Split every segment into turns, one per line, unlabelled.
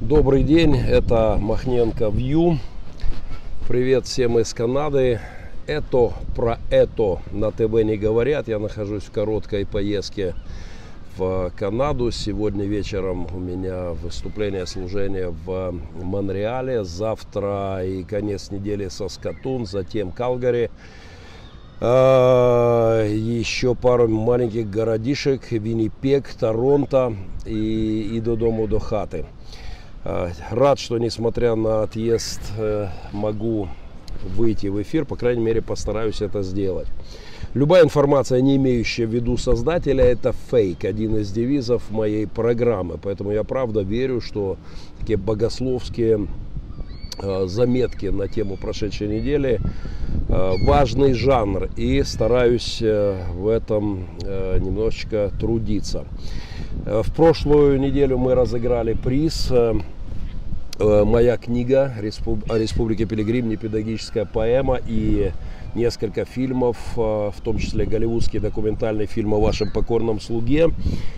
Добрый день, это Махненко Вью. Привет всем из Канады. Это про это на ТВ не говорят. Я нахожусь в короткой поездке в Канаду. Сегодня вечером у меня выступление, служение в Монреале. Завтра и конец недели Соскатун, затем Калгари. А, еще пару маленьких городишек, Виннипек, Торонто и, и до дому, до хаты. А, рад, что несмотря на отъезд э, могу выйти в эфир, по крайней мере постараюсь это сделать. Любая информация, не имеющая в виду создателя, это фейк, один из девизов моей программы. Поэтому я правда верю, что такие богословские Э, заметки на тему прошедшей недели. Э, важный жанр и стараюсь э, в этом немножечко трудиться. В прошлую неделю мы разыграли приз моя книга о Республике Пилигрим, непедагогическая поэма и несколько фильмов, в том числе голливудский документальный фильм о вашем покорном слуге.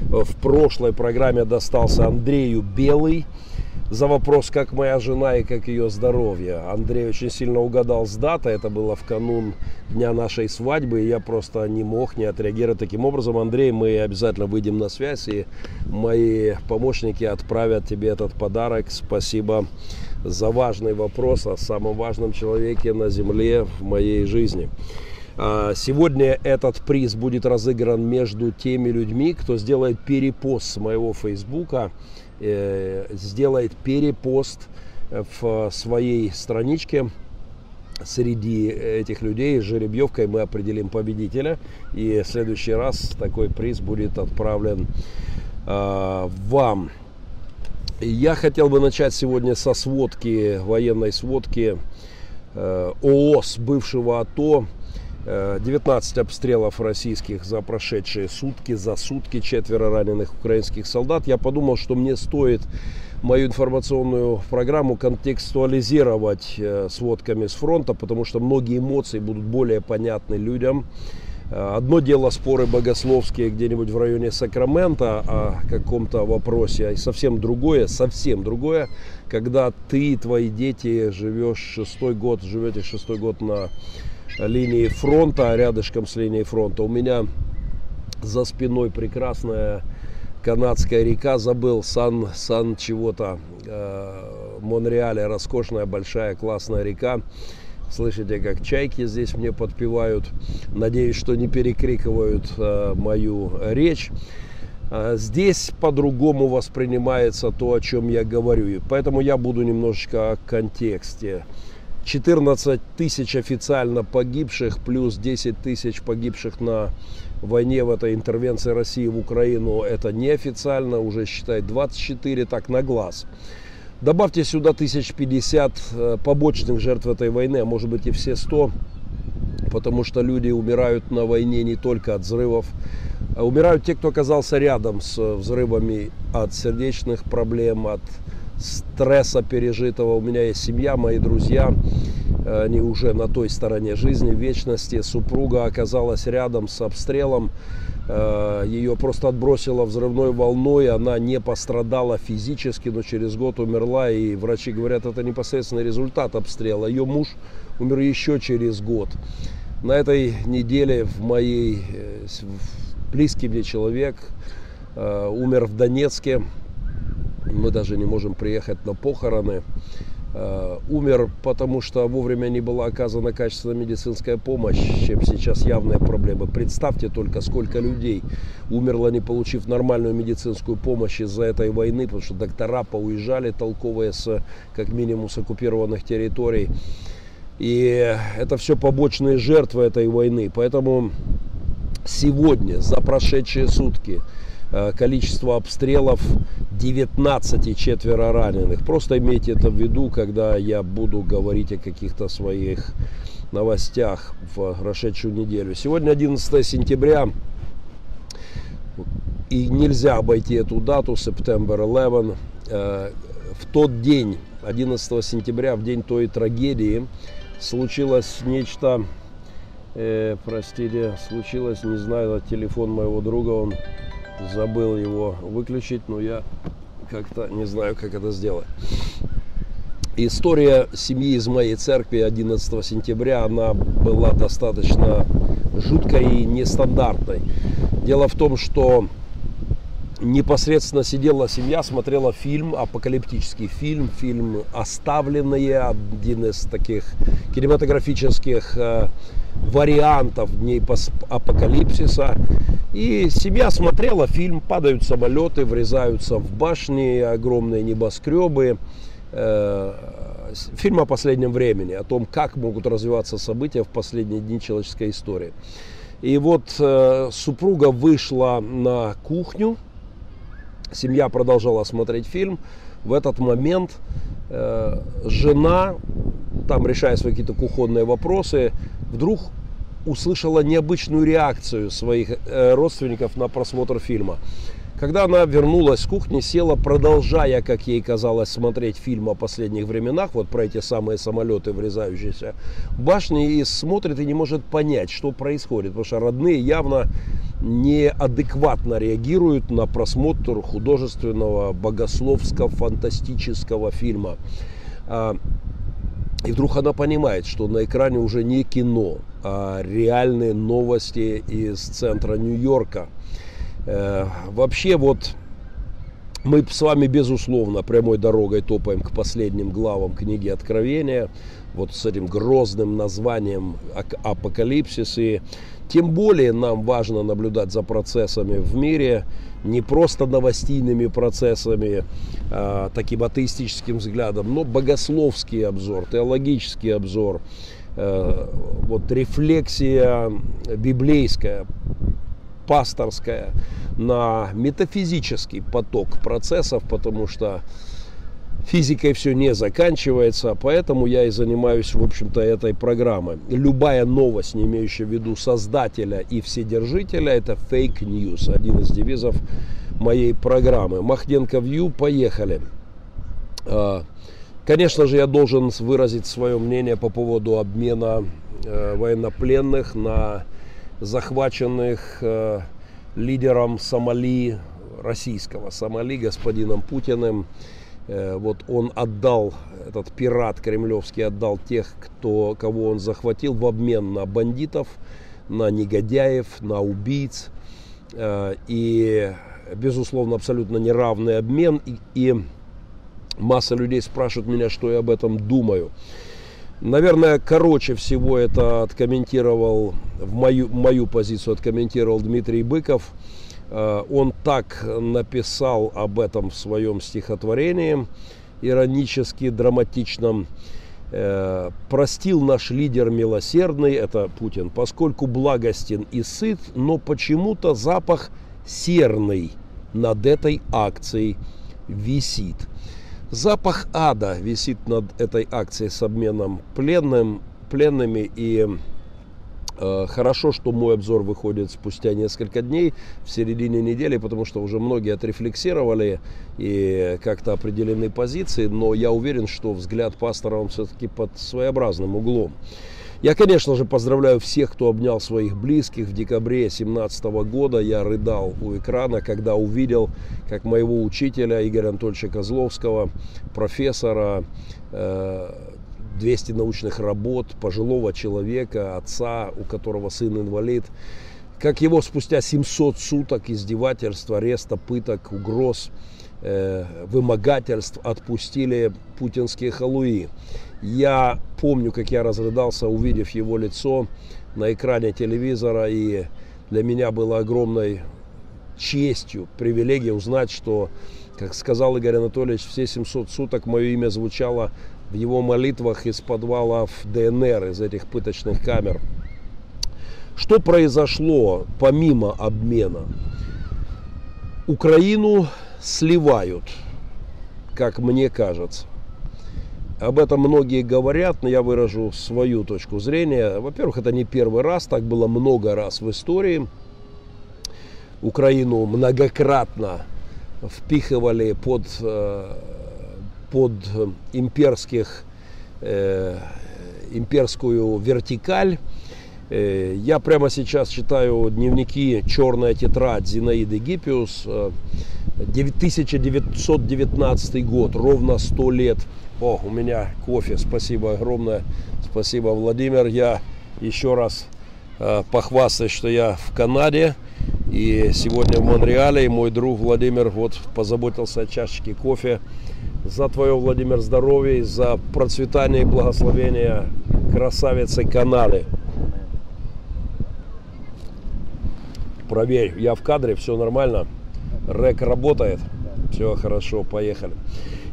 В прошлой программе достался Андрею Белый за вопрос, как моя жена и как ее здоровье. Андрей очень сильно угадал с датой, это было в канун дня нашей свадьбы, и я просто не мог не отреагировать таким образом. Андрей, мы обязательно выйдем на связь, и мои помощники отправят тебе этот подарок. Спасибо за важный вопрос о самом важном человеке на земле в моей жизни. А, сегодня этот приз будет разыгран между теми людьми, кто сделает перепост с моего фейсбука сделает перепост в своей страничке среди этих людей жеребьевкой мы определим победителя. И в следующий раз такой приз будет отправлен э, вам. Я хотел бы начать сегодня со сводки, военной сводки э, ООС бывшего АТО 19 э, обстрелов российских за прошедшие сутки, за сутки четверо раненых украинских солдат. Я подумал, что мне стоит мою информационную программу контекстуализировать э, сводками с фронта, потому что многие эмоции будут более понятны людям. Э, одно дело споры богословские где-нибудь в районе Сакрамента о каком-то вопросе, а совсем другое, совсем другое, когда ты и твои дети живешь шестой год, живете шестой год на линии фронта, рядышком с линией фронта. У меня за спиной прекрасная канадская река, забыл, Сан, Сан чего-то, э, Монреале, роскошная, большая, классная река. Слышите, как чайки здесь мне подпевают. Надеюсь, что не перекрикивают э, мою речь. Э, здесь по-другому воспринимается то, о чем я говорю. И поэтому я буду немножечко о контексте. 14 тысяч официально погибших, плюс 10 тысяч погибших на войне в этой интервенции России в Украину. Это неофициально, уже считай 24 так на глаз. Добавьте сюда 1050 э, побочных жертв этой войны, а может быть и все 100, потому что люди умирают на войне не только от взрывов, а умирают те, кто оказался рядом с взрывами от сердечных проблем, от стресса пережитого. У меня есть семья, мои друзья, они уже на той стороне жизни, вечности. Супруга оказалась рядом с обстрелом, э, ее просто отбросило взрывной волной, она не пострадала физически, но через год умерла, и врачи говорят, это непосредственный результат обстрела. Ее муж умер еще через год. На этой неделе в моей э, близкий мне человек э, умер в Донецке, мы даже не можем приехать на похороны. Э, умер, потому что вовремя не была оказана качественная медицинская помощь, чем сейчас явная проблема. Представьте только, сколько людей умерло, не получив нормальную медицинскую помощь из-за этой войны, потому что доктора поуезжали толковые с, как минимум, с оккупированных территорий. И это все побочные жертвы этой войны. Поэтому сегодня, за прошедшие сутки, количество обстрелов 19 четверо раненых. Просто имейте это в виду, когда я буду говорить о каких-то своих новостях в прошедшую неделю. Сегодня 11 сентября. И нельзя обойти эту дату, September 11. Э, в тот день, 11 сентября, в день той трагедии, случилось нечто, э, простите, случилось, не знаю, телефон моего друга, он забыл его выключить, но я как-то не знаю, как это сделать. История семьи из моей церкви 11 сентября, она была достаточно жуткой и нестандартной. Дело в том, что непосредственно сидела семья, смотрела фильм, апокалиптический фильм, фильм «Оставленные», один из таких кинематографических э, вариантов дней апокалипсиса. И семья смотрела фильм, падают самолеты, врезаются в башни, огромные небоскребы. Э, фильм о последнем времени, о том, как могут развиваться события в последние дни человеческой истории. И вот э, супруга вышла на кухню, семья продолжала смотреть фильм. В этот момент э, жена, там решая свои какие-то кухонные вопросы, вдруг услышала необычную реакцию своих э, родственников на просмотр фильма. Когда она вернулась с кухни, села, продолжая, как ей казалось, смотреть фильм о последних временах, вот про эти самые самолеты, врезающиеся в башни, и смотрит и не может понять, что происходит, потому что родные явно неадекватно реагируют на просмотр художественного, богословского, фантастического фильма. А, и вдруг она понимает, что на экране уже не кино, а реальные новости из центра Нью-Йорка – вообще вот мы с вами, безусловно, прямой дорогой топаем к последним главам книги Откровения, вот с этим грозным названием Апокалипсис. И тем более нам важно наблюдать за процессами в мире, не просто новостейными процессами, а, таким атеистическим взглядом, но богословский обзор, теологический обзор, э, вот рефлексия библейская пасторская на метафизический поток процессов, потому что физикой все не заканчивается, поэтому я и занимаюсь, в общем-то, этой программой. Любая новость, не имеющая в виду создателя и вседержителя, это fake news, один из девизов моей программы. Махненко Вью, поехали. А, конечно же, я должен выразить свое мнение по поводу обмена э, военнопленных на захваченных э, лидером Сомали, российского Сомали, господином Путиным. Э, вот он отдал, этот пират кремлевский отдал тех, кто, кого он захватил в обмен на бандитов, на негодяев, на убийц. Э, и, безусловно, абсолютно неравный обмен. И, и масса людей спрашивают меня, что я об этом думаю. Наверное, короче всего это откомментировал, в мою, мою позицию откомментировал Дмитрий Быков. Э, он так написал об этом в своем стихотворении, иронически драматичном. Э, «Простил наш лидер милосердный, это Путин, поскольку благостен и сыт, но почему-то запах серный над этой акцией висит». Запах ада висит над этой акцией с обменом пленным, пленными. И э, хорошо, что мой обзор выходит спустя несколько дней, в середине недели, потому что уже многие отрефлексировали и как-то определены позиции. Но я уверен, что взгляд пастора, он все-таки под своеобразным углом. Я, конечно же, поздравляю всех, кто обнял своих близких. В декабре 2017 года я рыдал у экрана, когда увидел, как моего учителя Игоря Анатольевича Козловского, профессора, 200 э, научных работ, пожилого человека, отца, у которого сын инвалид, как его спустя 700 суток издевательств, ареста, пыток, угроз, э, вымогательств отпустили путинские халуи. Я помню, как я разрыдался, увидев его лицо на экране телевизора, и для меня было огромной честью, привилегией узнать, что, как сказал Игорь Анатольевич, все 700 суток мое имя звучало в его молитвах из подвалов ДНР, из этих пыточных камер. Что произошло помимо обмена? Украину сливают, как мне кажется. Об этом многие говорят, но я выражу свою точку зрения. Во-первых, это не первый раз, так было много раз в истории. Украину многократно впихивали под, э, под имперских, э, имперскую вертикаль. Э, я прямо сейчас читаю дневники «Черная тетрадь» Зинаиды Гиппиус. 1919 год, ровно 100 лет. О, у меня кофе, спасибо огромное. Спасибо, Владимир. Я еще раз э, похвастаюсь, что я в Канаде. И сегодня в Монреале. И мой друг Владимир вот позаботился о чашечке кофе. За твое, Владимир, здоровье, за процветание и благословение красавицы Канады. Проверь, я в кадре, все нормально. Рек работает. Все хорошо, поехали.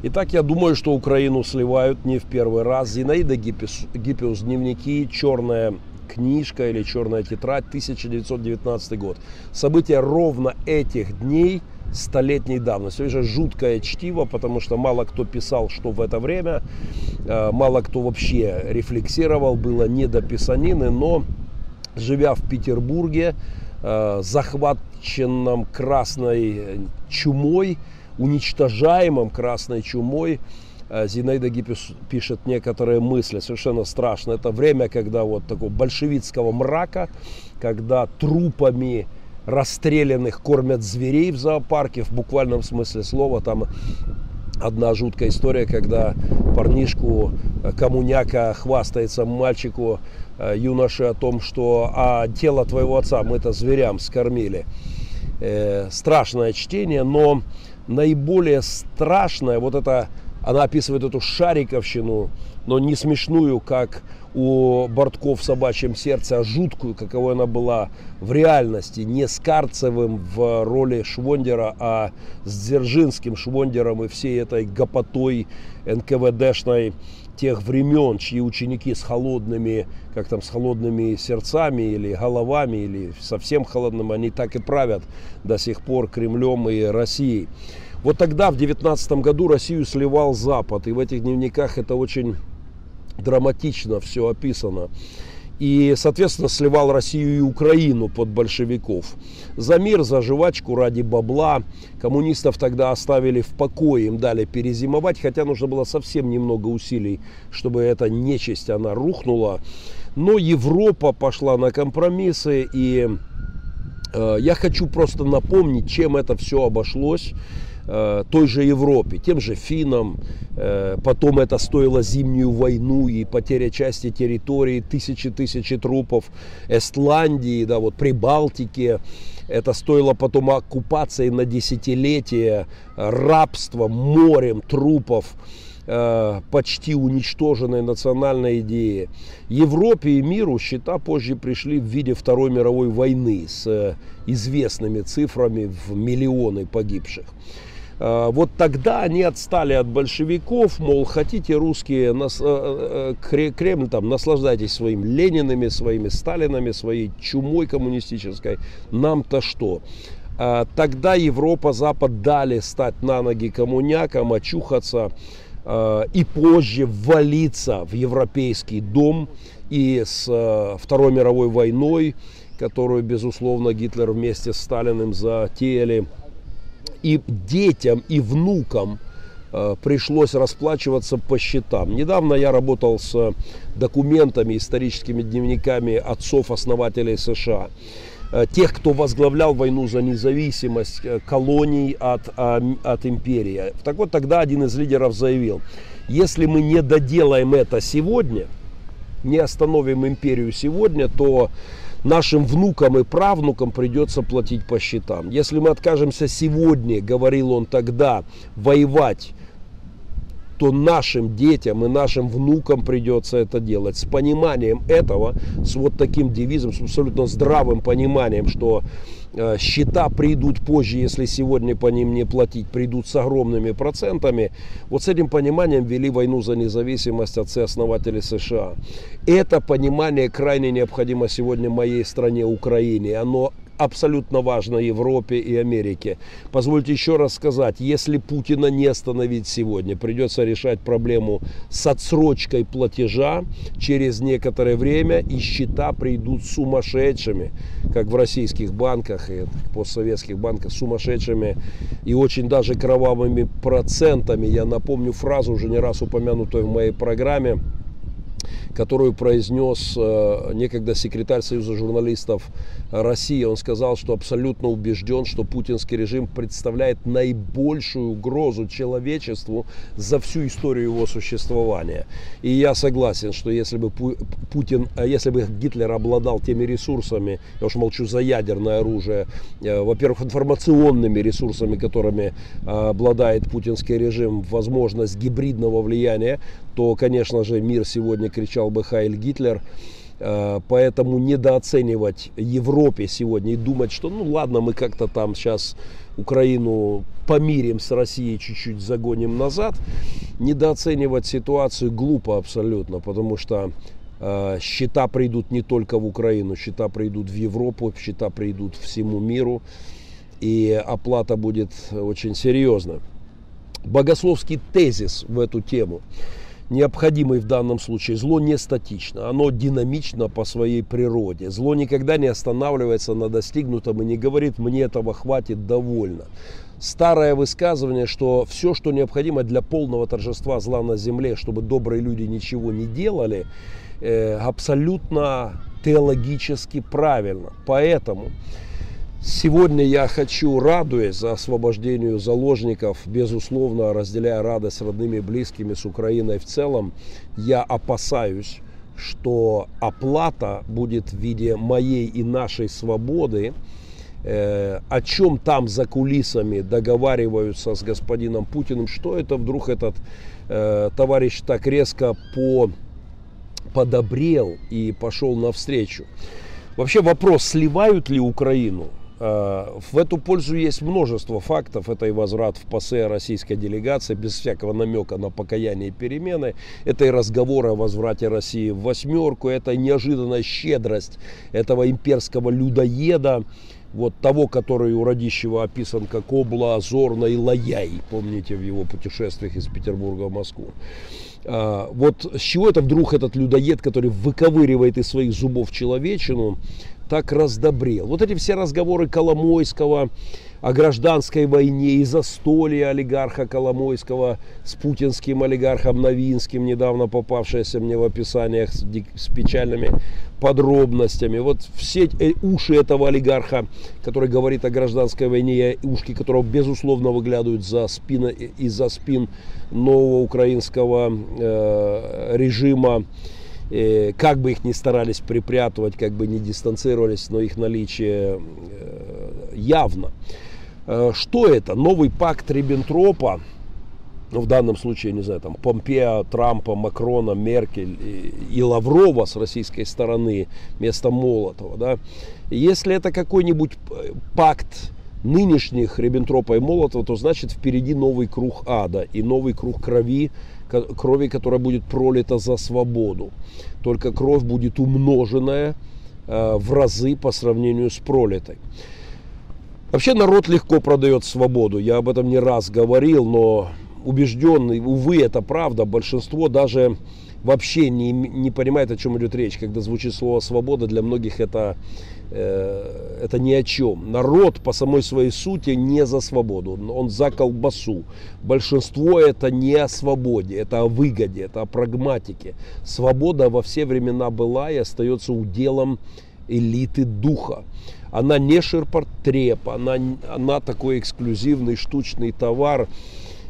Итак, я думаю, что Украину сливают не в первый раз. Зинаида Гиппиус, Гиппиус дневники, черная книжка или черная тетрадь, 1919 год. События ровно этих дней столетней давности. Это же жуткое чтиво, потому что мало кто писал, что в это время, э, мало кто вообще рефлексировал, было не до писанины, но живя в Петербурге, э, захваченном красной чумой, уничтожаемом красной чумой, э, Зинаида Гиппис пишет некоторые мысли, совершенно страшно. Это время, когда вот такого большевистского мрака, когда трупами расстрелянных кормят зверей в зоопарке, в буквальном смысле слова. Там одна жуткая история, когда парнишку э, коммуняка хвастается мальчику, э, юноше о том, что а тело твоего отца мы это зверям скормили. Э, страшное чтение, но наиболее страшное, вот это, она описывает эту шариковщину, но не смешную, как у Бортков в «Собачьем сердце», а жуткую, каковой она была в реальности, не с Карцевым в роли Швондера, а с Дзержинским Швондером и всей этой гопотой НКВДшной тех времен, чьи ученики с холодными, как там, с холодными сердцами или головами, или совсем холодным, они так и правят до сих пор Кремлем и Россией. Вот тогда, в 19 году, Россию сливал Запад, и в этих дневниках это очень драматично все описано. И, соответственно, сливал Россию и Украину под большевиков. За мир, за жвачку, ради бабла. Коммунистов тогда оставили в покое, им дали перезимовать, хотя нужно было совсем немного усилий, чтобы эта нечисть, она рухнула. Но Европа пошла на компромиссы, и э, я хочу просто напомнить, чем это все обошлось. Э, той же Европе, тем же финнам. Э, потом это стоило зимнюю войну и потеря части территории, тысячи-тысячи трупов. Эстландии, да, вот Прибалтике. Это стоило потом оккупации на десятилетия, рабства, морем трупов э, почти уничтоженной национальной идеи. Европе и миру счета позже пришли в виде Второй мировой войны с известными цифрами в миллионы погибших. А, вот тогда они отстали от большевиков, мол, хотите русские, нас, э, э, Кремль там, наслаждайтесь своими Ленинами, своими Сталинами, своей чумой коммунистической, нам-то что? Тогда Европа, Запад дали стать на ноги коммунякам, очухаться и позже ввалиться в европейский дом и с э, Второй мировой войной, которую, безусловно, Гитлер вместе с Сталиным затеяли – и детям, и внукам э, пришлось расплачиваться по счетам. Недавно я работал с документами, историческими дневниками отцов-основателей США. Э, тех, кто возглавлял войну за независимость э, колоний от, от империи. Так вот, тогда один из лидеров заявил, если мы не доделаем это сегодня, не остановим империю сегодня, то нашим внукам и правнукам придется платить по счетам. Если мы откажемся сегодня, говорил он тогда, воевать то нашим детям и нашим внукам придется это делать. С пониманием этого, с вот таким девизом, с абсолютно здравым пониманием, что Э, счета придут позже, если сегодня по ним не платить, придут с огромными процентами. Вот с этим пониманием вели войну за независимость отцы-основатели США. Это понимание крайне необходимо сегодня моей стране Украине. Оно абсолютно важно Европе и Америке. Позвольте еще раз сказать, если Путина не остановить сегодня, придется решать проблему с отсрочкой платежа через некоторое время, и счета придут сумасшедшими, как в российских банках и постсоветских банках, сумасшедшими и очень даже кровавыми процентами. Я напомню фразу, уже не раз упомянутую в моей программе, которую произнес э, некогда секретарь Союза журналистов России. Он сказал, что абсолютно убежден, что путинский режим представляет наибольшую угрозу человечеству за всю историю его существования. И я согласен, что если бы Путин, э, если бы Гитлер обладал теми ресурсами, я уж молчу за ядерное оружие, э, во-первых, информационными ресурсами, которыми обладает путинский режим, возможность гибридного влияния, то, конечно же, мир сегодня кричал бы Хайль Гитлер. Э, поэтому недооценивать Европе сегодня и думать, что ну ладно, мы как-то там сейчас Украину помирим с Россией, чуть-чуть загоним назад, недооценивать ситуацию глупо абсолютно, потому что э, счета придут не только в Украину, счета придут в Европу, счета придут всему миру, и оплата будет очень серьезная. Богословский тезис в эту тему – необходимый в данном случае. Зло не статично, оно динамично по своей природе. Зло никогда не останавливается на достигнутом и не говорит «мне этого хватит, довольно». Старое высказывание, что все, что необходимо для полного торжества зла на земле, чтобы добрые люди ничего не делали, э, абсолютно теологически правильно. Поэтому Сегодня я хочу, радуясь за освобождение заложников, безусловно, разделяя радость с родными и близкими, с Украиной в целом, я опасаюсь, что оплата будет в виде моей и нашей свободы, э, о чем там за кулисами договариваются с господином Путиным, что это вдруг этот э, товарищ так резко по, подобрел и пошел навстречу. Вообще вопрос, сливают ли Украину? Э, в эту пользу есть множество фактов. Это и возврат в ПАСЕ российской делегации, без всякого намека на покаяние и перемены. Это и разговоры о возврате России в восьмерку. Это неожиданная щедрость этого имперского людоеда, вот того, который у Радищева описан как Обла, Азорна и Лаяй, помните, в его путешествиях из Петербурга в Москву. А, вот с чего это вдруг этот людоед, который выковыривает из своих зубов человечину, так раздобрел. Вот эти все разговоры Коломойского о гражданской войне и застолье олигарха Коломойского с путинским олигархом Новинским, недавно попавшееся мне в описаниях с, с печальными подробностями. Вот все э, уши этого олигарха, который говорит о гражданской войне, ушки которого безусловно выглядывают за спина, из-за спин нового украинского э, режима, Э, как бы их ни старались припрятывать, как бы ни дистанцировались, но их наличие э, явно. Э, что это? Новый пакт Риббентропа, ну, в данном случае, не знаю, там, Помпео, Трампа, Макрона, Меркель и, и Лаврова с российской стороны вместо Молотова, да, если это какой-нибудь пакт нынешних Риббентропа и Молотова, то значит впереди новый круг ада и новый круг крови, крови, которая будет пролита за свободу. Только кровь будет умноженная э, в разы по сравнению с пролитой. Вообще народ легко продает свободу. Я об этом не раз говорил, но убежденный, увы, это правда, большинство даже вообще не, не понимает, о чем идет речь. Когда звучит слово свобода, для многих это Э, это ни о чем. Народ по самой своей сути не за свободу, он за колбасу. Большинство это не о свободе, это о выгоде, это о прагматике. Свобода во все времена была и остается уделом элиты духа. Она не ширпотреб, она, она такой эксклюзивный штучный товар.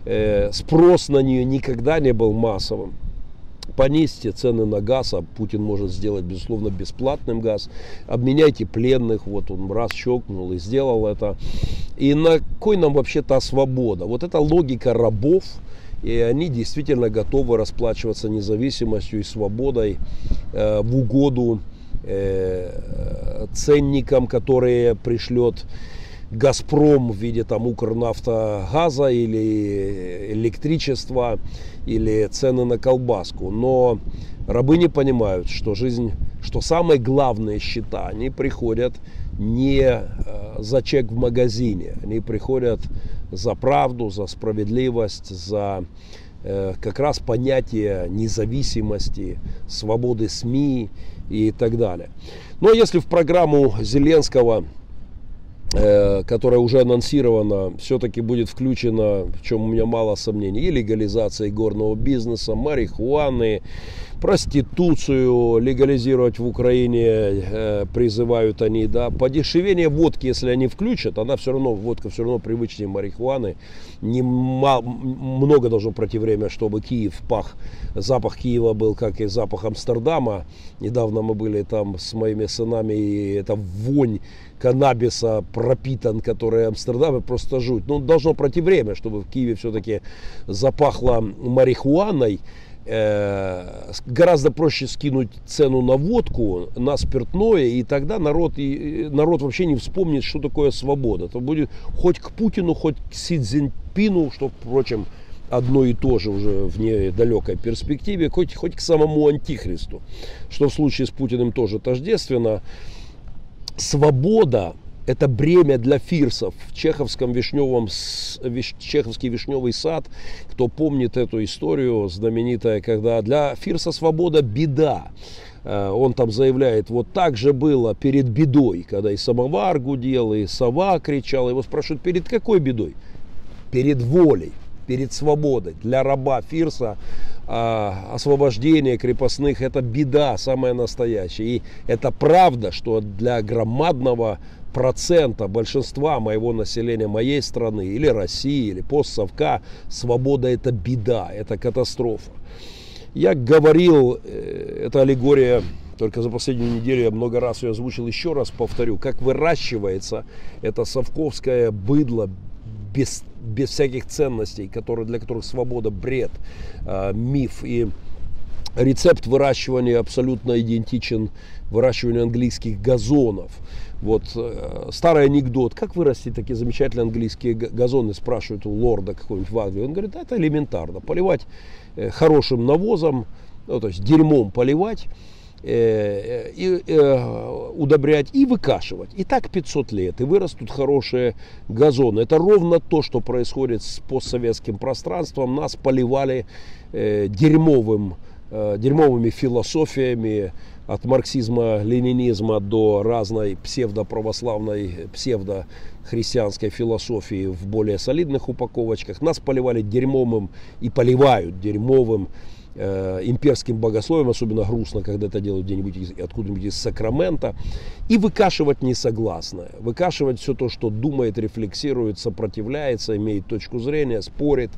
Э, спрос на нее никогда не был массовым понизьте цены на газ, а Путин может сделать, безусловно, бесплатным газ. Обменяйте пленных, вот он раз щелкнул и сделал это. И на кой нам вообще та свобода? Вот эта логика рабов, и они действительно готовы расплачиваться независимостью и свободой э, в угоду э, ценникам, которые пришлет Газпром в виде там Укрнафтогаза или электричества или цены на колбаску. Но рабы не понимают, что жизнь, что самые главные счета, они приходят не э, за чек в магазине, они приходят за правду, за справедливость, за э, как раз понятие независимости, свободы СМИ и так далее. Но если в программу Зеленского которая уже анонсирована, все-таки будет включена, в чем у меня мало сомнений, и легализация горного бизнеса, марихуаны, проституцию легализировать в Украине э, призывают они, да, подешевение водки, если они включат, она все равно, водка все равно привычнее марихуаны, не много должно пройти время, чтобы Киев пах, запах Киева был, как и запах Амстердама, недавно мы были там с моими сынами, и это вонь каннабиса пропитан, который Амстердам, просто жуть. Ну, должно пройти время, чтобы в Киеве все-таки запахло марихуаной. Э, гораздо проще скинуть цену на водку, на спиртное, и тогда народ, и, народ вообще не вспомнит, что такое свобода. Это будет хоть к Путину, хоть к Си Цзиньпину, что, впрочем, одно и то же уже в недалекой перспективе, хоть, хоть к самому Антихристу, что в случае с Путиным тоже тождественно свобода – это бремя для фирсов. В чеховском вишневом, виш, чеховский вишневый сад, кто помнит эту историю знаменитая, когда для фирса свобода – беда. Э, он там заявляет, вот так же было перед бедой, когда и самовар гудел, и сова кричала. Его спрашивают, перед какой бедой? Перед волей, перед свободой. Для раба Фирса а, освобождение крепостных это беда самая настоящая. И это правда, что для громадного процента большинства моего населения моей страны или России или постсовка свобода это беда, это катастрофа. Я говорил, э, это аллегория только за последнюю неделю я много раз ее озвучил, еще раз повторю, как выращивается это совковское быдло без, без всяких ценностей, которые, для которых свобода бред, э, миф. И рецепт выращивания абсолютно идентичен выращиванию английских газонов. Вот э, старый анекдот, как вырастить такие замечательные английские газоны, спрашивают у лорда какого-нибудь в Англии. Он говорит, это элементарно, поливать э, хорошим навозом, ну, то есть дерьмом поливать, Э, и, удобрять и выкашивать. И так 500 лет, и вырастут хорошие газоны. Это ровно то, что происходит с постсоветским пространством. Нас поливали дерьмовым, дерьмовыми философиями, от марксизма, ленинизма до разной псевдоправославной, псевдохристианской философии в более солидных упаковочках. Нас поливали дерьмовым и поливают дерьмовым Э, имперским богословием, особенно грустно, когда это делают где-нибудь откуда-нибудь из Сакрамента, и выкашивать несогласное, выкашивать все то, что думает, рефлексирует, сопротивляется, имеет точку зрения, спорит,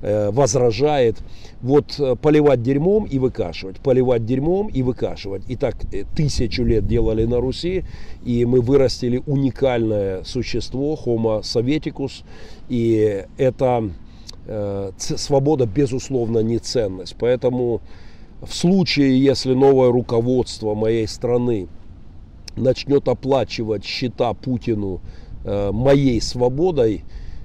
э, возражает. Вот э, поливать дерьмом и выкашивать, поливать дерьмом и выкашивать. И так тысячу лет делали на Руси, и мы вырастили уникальное существо, Homo советикус, и это свобода, безусловно, не ценность. Поэтому в случае, если новое руководство моей страны начнет оплачивать счета Путину э, моей свободой,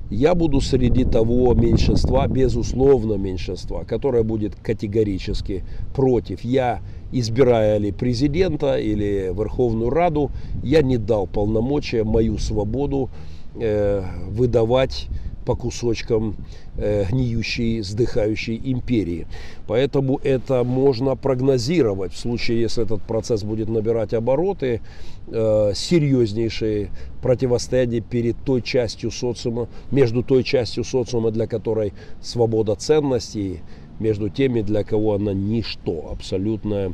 я буду среди того меньшинства, безусловно меньшинства, которое будет категорически против. Я, избирая ли президента или Верховную Раду, я не дал полномочия мою свободу э, выдавать по кусочкам э, гниющей, сдыхающей империи. Поэтому это можно прогнозировать в случае, если этот процесс будет набирать обороты, э, серьезнейшие противостояние перед той частью социума, между той частью социума, для которой свобода ценностей, между теми, для кого она ничто, абсолютное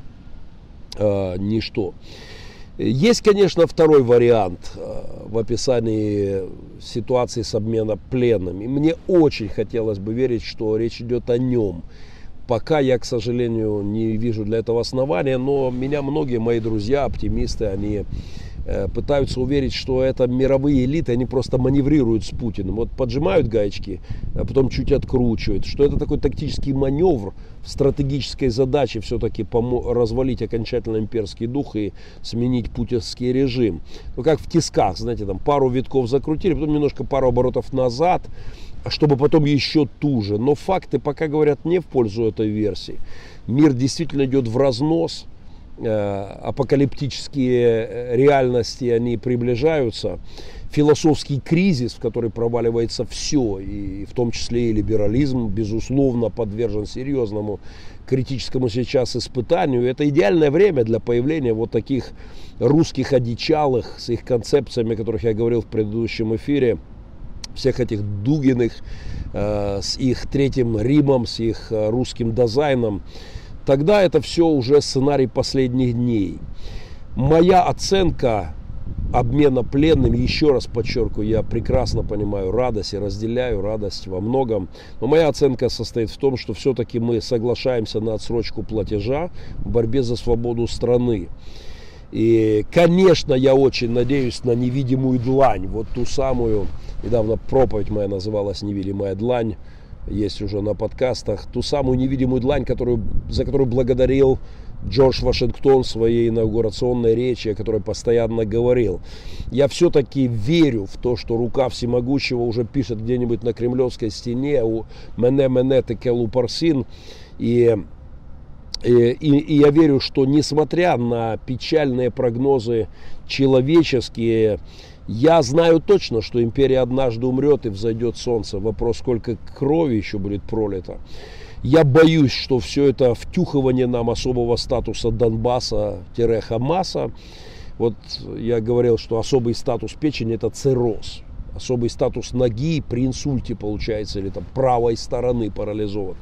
э, ничто. Есть, конечно, второй вариант э, в описании ситуации с обменом пленными. Мне очень хотелось бы верить, что речь идет о нем. Пока я, к сожалению, не вижу для этого основания, но меня многие мои друзья, оптимисты, они пытаются уверить, что это мировые элиты, они просто маневрируют с Путиным. Вот поджимают гаечки, а потом чуть откручивают. Что это такой тактический маневр в стратегической задаче все-таки развалить окончательно имперский дух и сменить путинский режим. Ну как в тисках, знаете, там пару витков закрутили, потом немножко пару оборотов назад, чтобы потом еще туже. Но факты пока говорят не в пользу этой версии. Мир действительно идет в разнос – Э, апокалиптические э, реальности, они приближаются. философский кризис, в который проваливается все, и в том числе и либерализм, безусловно, подвержен серьезному критическому сейчас испытанию. Это идеальное время для появления вот таких русских одичалых с их концепциями, о которых я говорил в предыдущем эфире, всех этих Дугиных, э, с их третьим Римом, с их э, русским дизайном, тогда это все уже сценарий последних дней. Моя оценка обмена пленными, еще раз подчеркиваю, я прекрасно понимаю радость и разделяю радость во многом. Но моя оценка состоит в том, что все-таки мы соглашаемся на отсрочку платежа в борьбе за свободу страны. И, конечно, я очень надеюсь на невидимую длань, вот ту самую, недавно проповедь моя называлась «Невидимая длань», есть уже на подкастах, ту самую невидимую длань, которую, за которую благодарил Джордж Вашингтон в своей инаугурационной речи, о которой постоянно говорил. Я все-таки верю в то, что рука всемогущего уже пишет где-нибудь на кремлевской стене у Мене Мене Текелу Парсин. И, и, и, и я верю, что несмотря на печальные прогнозы человеческие, я знаю точно, что империя однажды умрет и взойдет солнце. Вопрос, сколько крови еще будет пролито. Я боюсь, что все это втюхивание нам особого статуса Донбасса-Хамаса. Вот я говорил, что особый статус печени это цирроз. Особый статус ноги при инсульте получается, или там правой стороны парализован.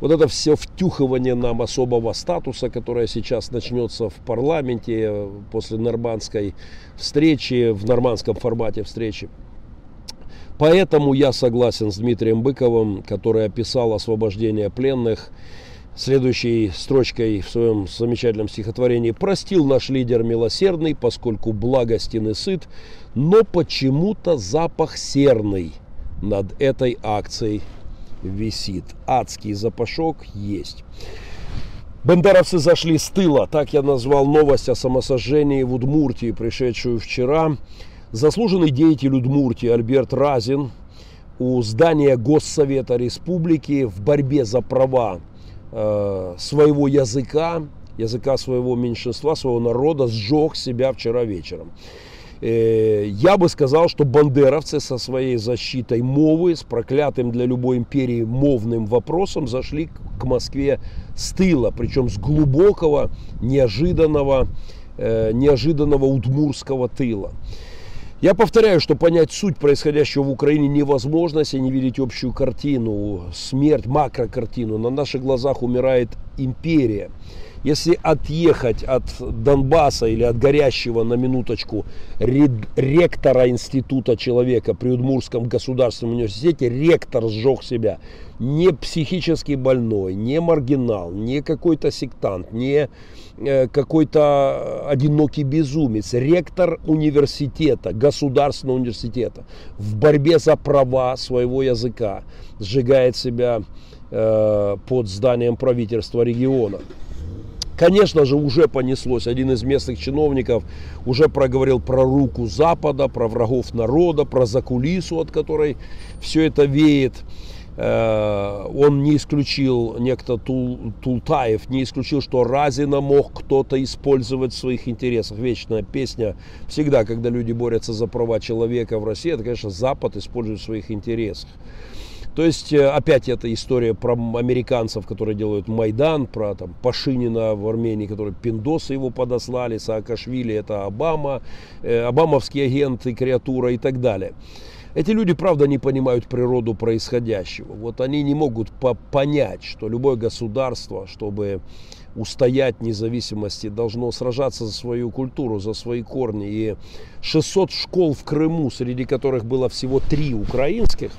Вот это все втюхивание нам особого статуса, которое сейчас начнется в парламенте э, после нормандской встречи, в нормандском формате встречи. Поэтому я согласен с Дмитрием Быковым, который описал освобождение пленных следующей строчкой в своем замечательном стихотворении «Простил наш лидер милосердный, поскольку благостен и сыт, но почему-то запах серный над этой акцией висит. Адский запашок есть». Бендеровцы зашли с тыла, так я назвал новость о самосожжении в Удмуртии, пришедшую вчера. Заслуженный деятель Удмуртии Альберт Разин у здания Госсовета Республики в борьбе за права э, своего языка, языка своего меньшинства, своего народа сжег себя вчера вечером. Э, я бы сказал, что бандеровцы со своей защитой мовы, с проклятым для любой империи мовным вопросом зашли к Москве с тыла, причем с глубокого, неожиданного, э, неожиданного удмурского тыла. Я повторяю, что понять суть происходящего в Украине невозможно, если не видеть общую картину, смерть, макрокартину. На наших глазах умирает империя. Если отъехать от Донбасса или от горящего на минуточку ректора института человека при Удмурском государственном университете, ректор сжег себя. Не психически больной, не маргинал, не какой-то сектант, не э, какой-то одинокий безумец. Ректор университета, государственного университета в борьбе за права своего языка сжигает себя э, под зданием правительства региона. Конечно же, уже понеслось. Один из местных чиновников уже проговорил про руку Запада, про врагов народа, про закулису, от которой все это веет. Э, он не исключил, некто Тул, Тултаев, не исключил, что Разина мог кто-то использовать в своих интересах. Вечная песня всегда, когда люди борются за права человека в России, это, конечно, Запад использует в своих интересах. То есть, э, опять эта история про американцев, которые делают Майдан, про там, Пашинина в Армении, который пиндосы его подослали, Саакашвили это Обама, э, обамовский агент креатура и так далее. Эти люди, правда, не понимают природу происходящего. Вот они не могут по понять, что любое государство, чтобы устоять независимости, должно сражаться за свою культуру, за свои корни. И 600 школ в Крыму, среди которых было всего три украинских,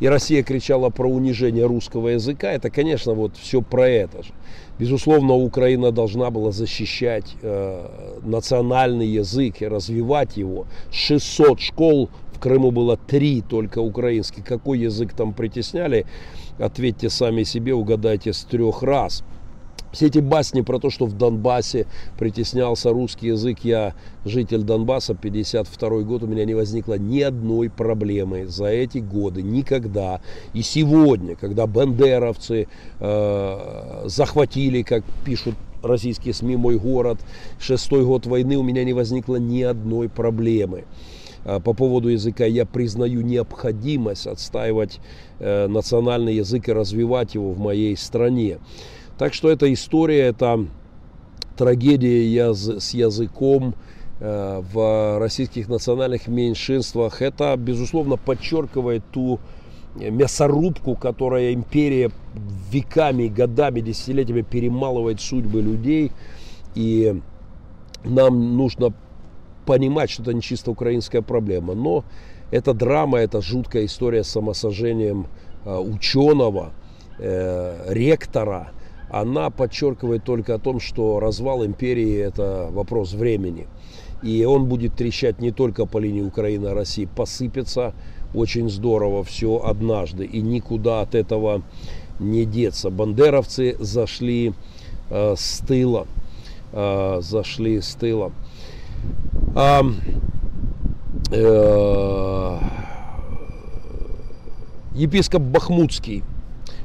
и Россия кричала про унижение русского языка, это, конечно, вот все про это же. Безусловно, Украина должна была защищать э, национальный язык и развивать его. 600 школ, в Крыму было три только украинских. Какой язык там притесняли, ответьте сами себе, угадайте с трех раз. Все эти басни про то, что в Донбассе притеснялся русский язык, я житель Донбасса, 52 год, у меня не возникло ни одной проблемы за эти годы, никогда. И сегодня, когда бандеровцы э, захватили, как пишут российские СМИ, мой город, шестой год войны, у меня не возникло ни одной проблемы. по поводу языка. Я признаю необходимость отстаивать национальный язык и развивать его в моей стране. Так что эта история, это трагедия с языком в российских национальных меньшинствах, это, безусловно, подчеркивает ту мясорубку, которая империя веками, годами, десятилетиями перемалывает судьбы людей. И нам нужно понимать, что это не чисто украинская проблема. Но эта драма, это жуткая история с самосожжением э, ученого, э, ректора, она подчеркивает только о том, что развал империи – это вопрос времени. И он будет трещать не только по линии Украины, а России, посыпется очень здорово все однажды. И никуда от этого не деться. Бандеровцы зашли э, с тыла. Э, зашли с тыла. А, э, епископ Бахмутский,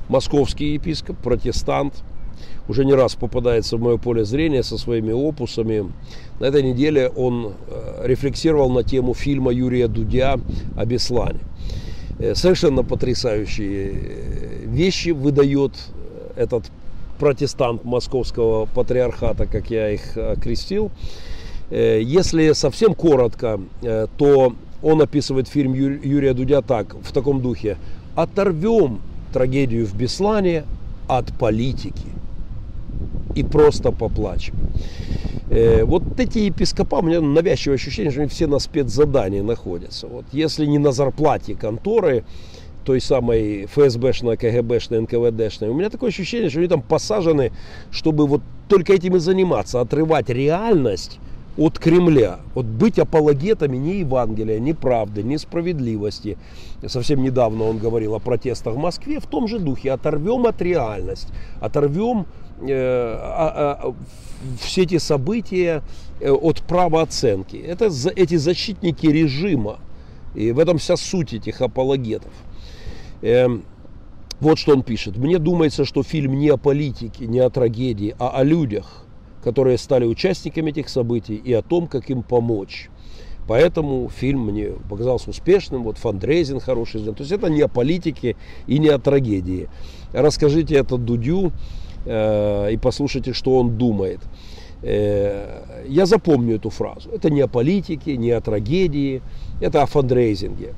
московский епископ, протестант, уже не раз попадается в мое поле зрения со своими опусами. На этой неделе он э, рефлексировал на тему фильма Юрия Дудя о Беслане. Э, совершенно потрясающие э, вещи выдает этот протестант московского патриархата, как я их окрестил. Если совсем коротко, то он описывает фильм Юрия Дудя так, в таком духе. Оторвем трагедию в Беслане от политики и просто поплачем. Э, вот эти епископа, у меня навязчивое ощущение, что они все на спецзадании находятся. Вот если не на зарплате конторы, той самой ФСБшной, КГБшной, НКВДшной. У меня такое ощущение, что они там посажены, чтобы вот только этим и заниматься, отрывать реальность от Кремля, вот быть апологетами ни Евангелия, ни правды, ни справедливости. Совсем недавно он говорил о протестах в Москве в том же духе. Оторвем от реальности, оторвем все эти события э, от правооценки. Это эти защитники режима. И в этом вся суть этих апологетов. Эм, вот что он пишет. Мне думается, что фильм не о политике, не о трагедии, а о людях, которые стали участниками этих событий и о том, как им помочь. Поэтому фильм мне показался успешным, вот фандрейзинг хороший сделан. То есть это не о политике и не о трагедии. Расскажите это Дудю, Э, и послушайте, что он думает. Э, я запомню эту фразу. Это не о политике, не о трагедии, это о фандрейзинге.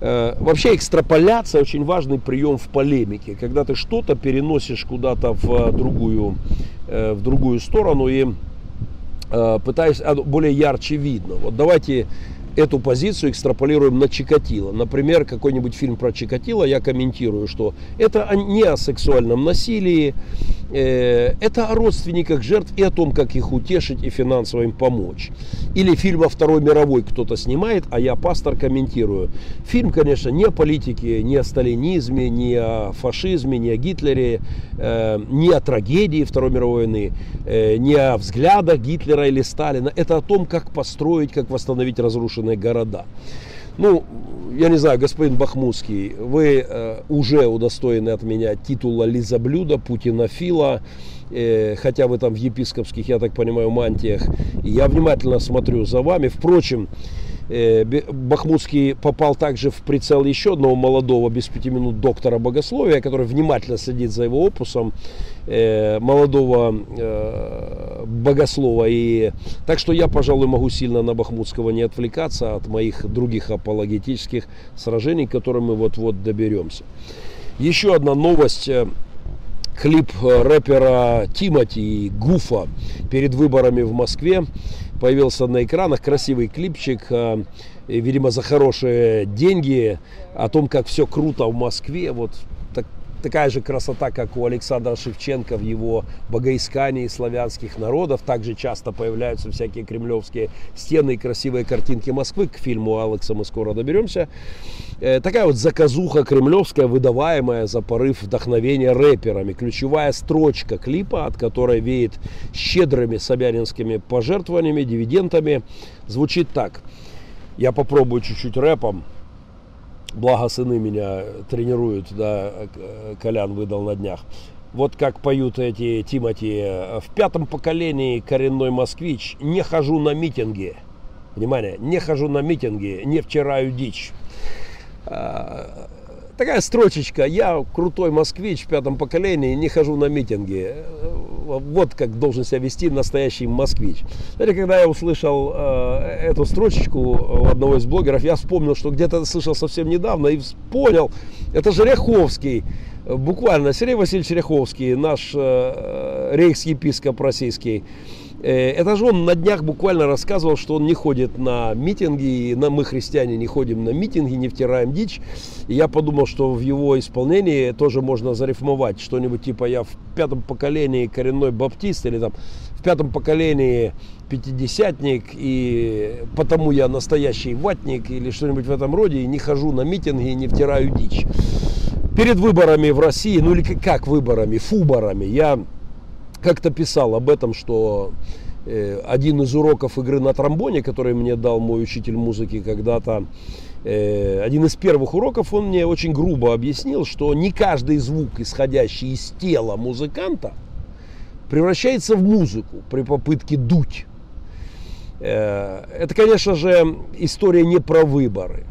Э, вообще экстраполяция очень важный прием в полемике, когда ты что-то переносишь куда-то в другую, в другую сторону и пытаешься, более ярче видно. Вот давайте эту позицию экстраполируем на Чикатило. Например, какой-нибудь фильм про Чикатило, я комментирую, что это не о сексуальном насилии, это о родственниках жертв и о том, как их утешить и финансово им помочь. Или фильм о Второй мировой кто-то снимает, а я пастор комментирую. Фильм, конечно, не о политике, не о сталинизме, не о фашизме, не о Гитлере, э, не о трагедии Второй мировой войны, э, не о взглядах Гитлера или Сталина. Это о том, как построить, как восстановить разрушенные города. Ну, я не знаю, господин Бахмутский, вы э, уже удостоены от меня титула лизоблюда, путинофила, э, хотя вы там в епископских, я так понимаю, мантиях. Я внимательно смотрю за вами. Впрочем, Бахмутский попал также в прицел еще одного молодого, без пяти минут доктора богословия, который внимательно следит за его опусом, э, молодого э, богослова. И, так что я, пожалуй, могу сильно на Бахмутского не отвлекаться от моих других апологетических сражений, к которым мы вот-вот доберемся. Еще одна новость клип рэпера Тимати Гуфа перед выборами в Москве появился на экранах красивый клипчик, э, видимо, за хорошие деньги, о том, как все круто в Москве. Вот такая же красота, как у Александра Шевченко в его богоискании славянских народов. Также часто появляются всякие кремлевские стены и красивые картинки Москвы. К фильму Алекса мы скоро доберемся. Э, такая вот заказуха кремлевская, выдаваемая за порыв вдохновения рэперами. Ключевая строчка клипа, от которой веет щедрыми собянинскими пожертвованиями, дивидендами, звучит так. Я попробую чуть-чуть рэпом благо сыны меня тренируют, да, Колян выдал на днях. Вот как поют эти Тимати. В пятом поколении коренной москвич не хожу на митинги. Внимание, не хожу на митинги, не втираю дичь. Такая строчечка. Я крутой москвич в пятом поколении, не хожу на митинги. Вот как должен себя вести настоящий москвич. Знаете, когда я услышал э, эту строчечку у одного из блогеров, я вспомнил, что где-то слышал совсем недавно и понял, это же Ряховский. Буквально Сергей Васильевич Ряховский, наш э, рейхс-епископ российский, Э, это же он на днях буквально рассказывал, что он не ходит на митинги, и мы, христиане, не ходим на митинги, не втираем дичь. И я подумал, что в его исполнении тоже можно зарифмовать что-нибудь типа «я в пятом поколении коренной баптист» или там «в пятом поколении пятидесятник, и потому я настоящий ватник» или что-нибудь в этом роде, и не хожу на митинги и не втираю дичь. Перед выборами в России, ну или как выборами, фуборами, я как-то писал об этом, что э, один из уроков игры на тромбоне, который мне дал мой учитель музыки когда-то, э, один из первых уроков, он мне очень грубо объяснил, что не каждый звук, исходящий из тела музыканта, превращается в музыку при попытке дуть. Э, это, конечно же, история не про выборы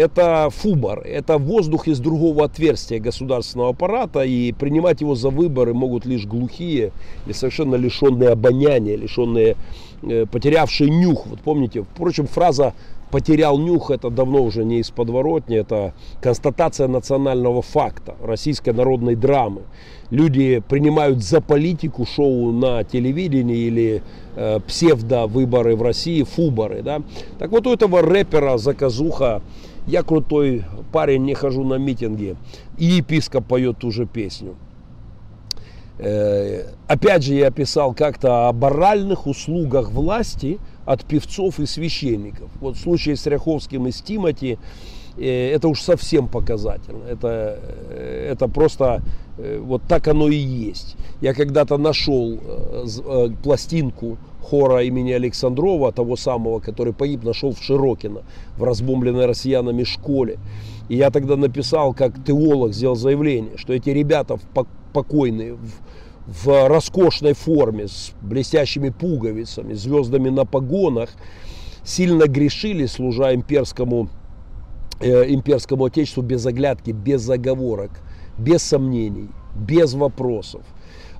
это фубар, это воздух из другого отверстия государственного аппарата, и принимать его за выборы могут лишь глухие и совершенно лишенные обоняния, лишенные, э, потерявшие нюх. Вот помните, впрочем, фраза «потерял нюх» это давно уже не из подворотни, это констатация национального факта, российской народной драмы. Люди принимают за политику шоу на телевидении или э, псевдо-выборы в России, фуборы. Да? Так вот у этого рэпера заказуха я крутой парень, не хожу на митинги. И епископ поет ту же песню. Э, опять же, я писал как-то о моральных услугах власти от певцов и священников. Вот в случае с Ряховским и с Тимати э, это уж совсем показательно. Это, э, это просто вот так оно и есть. Я когда-то нашел пластинку хора имени Александрова, того самого, который погиб, нашел в Широкино, в разбомбленной россиянами школе. И я тогда написал, как теолог сделал заявление, что эти ребята покойные в, в роскошной форме, с блестящими пуговицами, звездами на погонах, сильно грешили, служа имперскому, э, имперскому отечеству без оглядки, без заговорок, без сомнений, без вопросов.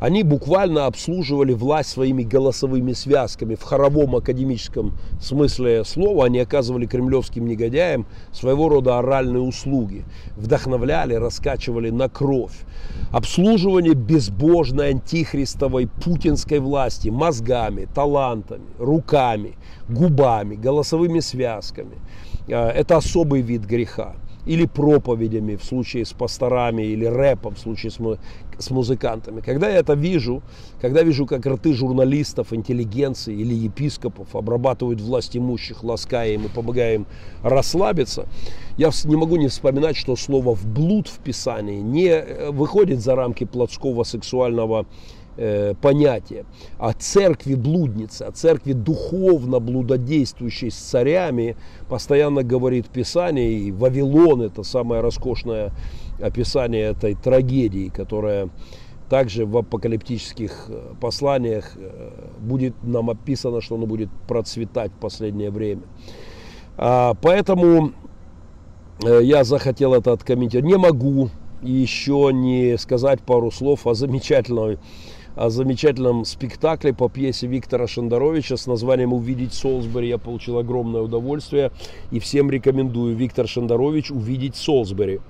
Они буквально обслуживали власть своими голосовыми связками. В хоровом академическом смысле слова они оказывали кремлевским негодяям своего рода оральные услуги. Вдохновляли, раскачивали на кровь. Обслуживание безбожной антихристовой путинской власти мозгами, талантами, руками, губами, голосовыми связками. Э, это особый вид греха или проповедями в случае с пасторами, или рэпом в случае с, с музыкантами. Когда я это вижу, когда вижу, как рты журналистов, интеллигенции или епископов обрабатывают власть имущих, лаская им и помогая им расслабиться, я не могу не вспоминать, что слово «в блуд» в Писании не э, выходит за рамки плотского сексуального э, понятие о церкви блудницы, о церкви духовно блудодействующей с царями, постоянно говорит Писание, и Вавилон это самое роскошное описание этой трагедии, которая также в апокалиптических э, посланиях э, будет нам описано, что оно будет процветать в последнее время. А, поэтому я захотел это откомментировать. Не могу еще не сказать пару слов о замечательной о замечательном спектакле по пьесе Виктора Шандаровича с названием «Увидеть Солсбери». Я получил огромное удовольствие и всем рекомендую Виктор Шандарович «Увидеть Солсбери».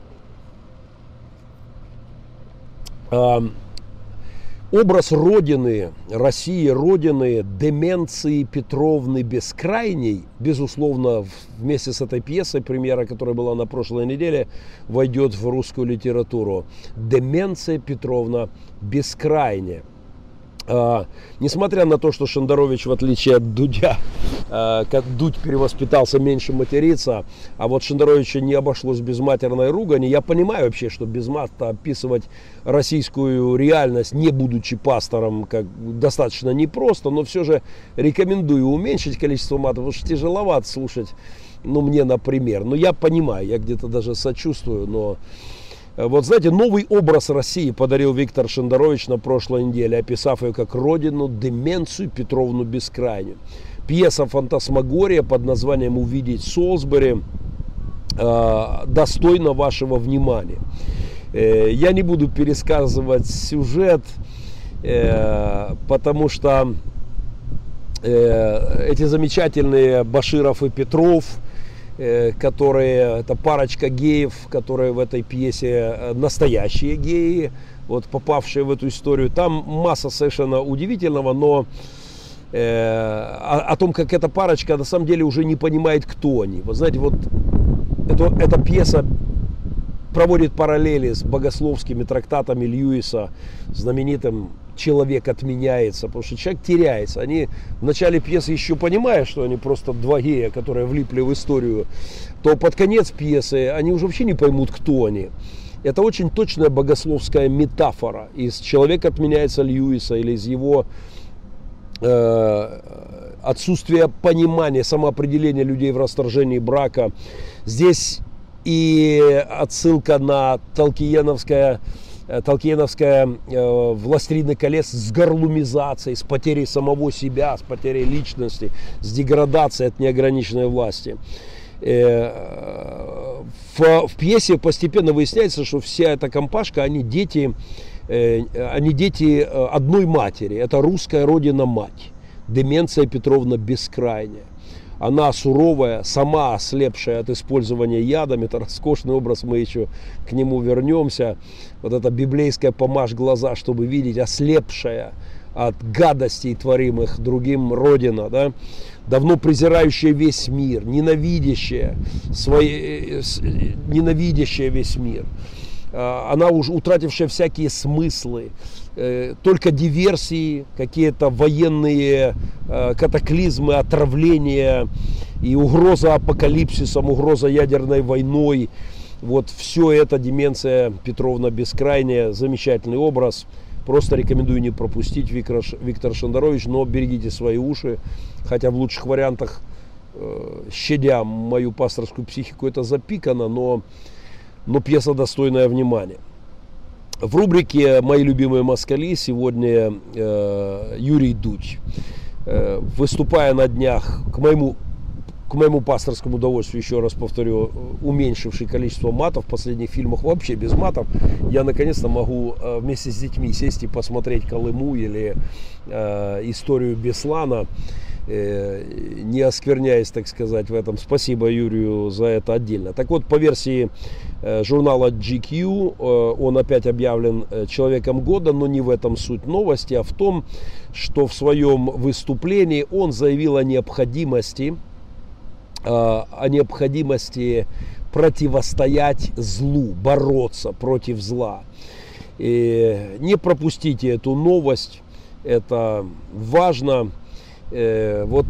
Образ Родины, России Родины, деменции Петровны Бескрайней, безусловно, вместе с этой пьесой, премьера, которая была на прошлой неделе, войдет в русскую литературу. Деменция Петровна Бескрайняя. А, несмотря на то, что Шендерович, в отличие от Дудя, а, как Дудь перевоспитался меньше материться, а вот Шендеровича не обошлось без матерной ругани, я понимаю вообще, что без мата описывать российскую реальность, не будучи пастором, как достаточно непросто, но все же рекомендую уменьшить количество матов, потому что тяжеловато слушать, ну, мне, например. Но я понимаю, я где-то даже сочувствую, но вот знаете, новый образ России подарил Виктор Шендерович на прошлой неделе, описав ее как родину, деменцию Петровну Бескрайнюю. пьеса «Фантасмагория» под названием «Увидеть Солсбери» э, достойна вашего внимания. Э, я не буду пересказывать сюжет, э, потому что э, эти замечательные Баширов и Петров, которые, это парочка геев, которые в этой пьесе настоящие геи, вот попавшие в эту историю. Там масса совершенно удивительного, но э, о, о том, как эта парочка на самом деле уже не понимает, кто они. Вы знаете, вот это, эта пьеса проводит параллели с богословскими трактатами Льюиса, знаменитым «Человек отменяется», потому что человек теряется. Они в начале пьесы еще понимая, что они просто два гея, которые влипли в историю, то под конец пьесы они уже вообще не поймут, кто они. Это очень точная богословская метафора из «Человек отменяется» Льюиса или из его э, отсутствия понимания, самоопределения людей в расторжении брака. Здесь и отсылка на Толкиеновское э, Толкиеновская э, «Властелины колец» с горлумизацией, с потерей самого себя, с потерей личности, с деградацией от неограниченной власти. Э, в, в пьесе постепенно выясняется, что вся эта компашка, они дети, э, они дети э, одной матери. Это русская родина-мать. Деменция Петровна Бескрайняя она суровая, сама ослепшая от использования ядом. Это роскошный образ, мы еще к нему вернемся. Вот эта библейская помажь глаза, чтобы видеть, ослепшая от гадостей, творимых другим Родина, да? давно презирающая весь мир, ненавидящая, свои, ненавидящая весь мир. А, она уже утратившая всякие смыслы, Э, только диверсии, какие-то военные э, катаклизмы, отравления и угроза апокалипсисом, угроза ядерной войной. Вот все это деменция Петровна Бескрайняя, замечательный образ. Просто рекомендую не пропустить Виктор, Виктор Шандарович, но берегите свои уши, хотя в лучших вариантах, э, щадя мою пасторскую психику, это запикано, но, но пьеса достойная внимания. В рубрике «Мои любимые москали» сегодня э, Юрий Дудь. Э, выступая на днях, к моему, к моему пасторскому удовольствию, еще раз повторю, уменьшивший количество матов в последних фильмах, вообще без матов, я наконец-то могу э, вместе с детьми сесть и посмотреть Колыму или э, историю Беслана. Не оскверняясь, так сказать, в этом. Спасибо Юрию за это отдельно. Так вот, по версии э, журнала GQ, э, он опять объявлен человеком года, но не в этом суть новости, а в том, что в своем выступлении он заявил о необходимости, о необходимости противостоять злу, бороться против зла. И не пропустите эту новость, это важно. Э, вот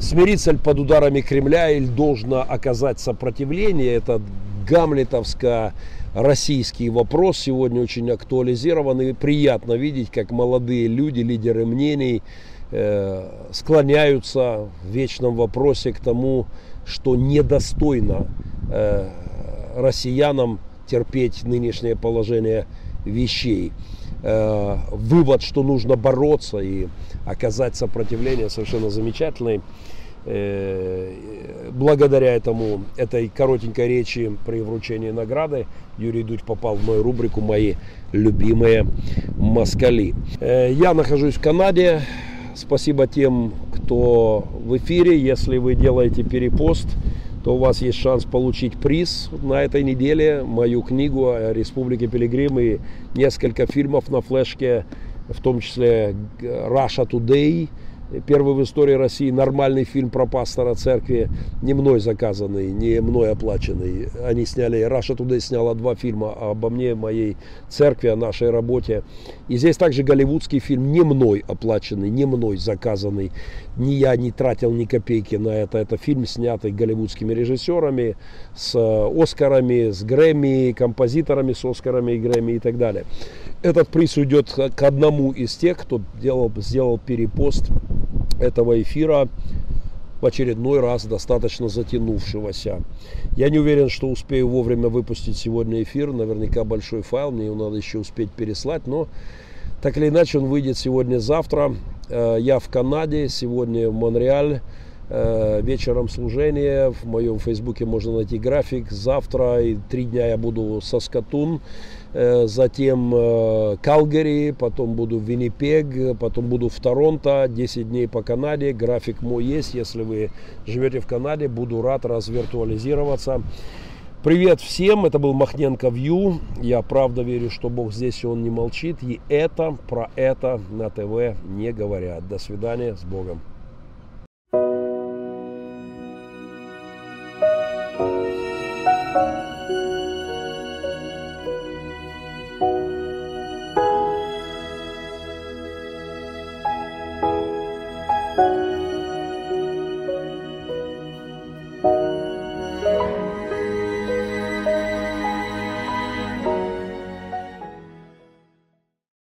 смириться под ударами Кремля или должно оказать сопротивление, это гамлетовско-российский вопрос сегодня очень актуализирован и приятно видеть, как молодые люди, лидеры мнений э, склоняются в вечном вопросе к тому, что недостойно э, россиянам терпеть нынешнее положение вещей. Вывод, что нужно бороться и оказать сопротивление совершенно замечательной. Э, благодаря этому, этой коротенькой речи при вручении награды Юрий Дудь попал в мою рубрику «Мои любимые москали». Э, я нахожусь в Канаде. Спасибо тем, кто в эфире. Если вы делаете перепост, то у вас есть шанс получить приз на этой неделе. Мою книгу о Республике Пилигрим и несколько фильмов на флешке в том числе Russia Today, первый в истории России нормальный фильм про пастора церкви, не мной заказанный, не мной оплаченный. Они сняли, Раша Today сняла два фильма обо мне, моей церкви, о нашей работе. И здесь также голливудский фильм, не мной оплаченный, не мной заказанный. Ни я не тратил ни копейки на это. Это фильм, снятый голливудскими режиссерами, с Оскарами, с Грэмми, композиторами с Оскарами и Грэмми и так далее. Этот приз уйдет к одному из тех, кто делал, сделал перепост этого эфира в очередной раз достаточно затянувшегося. Я не уверен, что успею вовремя выпустить сегодня эфир. Наверняка большой файл, мне его надо еще успеть переслать, но так или иначе он выйдет сегодня-завтра. Я в Канаде, сегодня в Монреале. Вечером служение. В моем фейсбуке можно найти график. Завтра и три дня я буду со Скатун. Затем Калгари, потом буду в Виннипег, потом буду в Торонто, 10 дней по Канаде. График мой есть, если вы живете в Канаде, буду рад развиртуализироваться. Привет всем, это был Махненко Вью. Я правда верю, что Бог здесь, и Он не молчит. И это, про это на ТВ не говорят. До свидания, с Богом.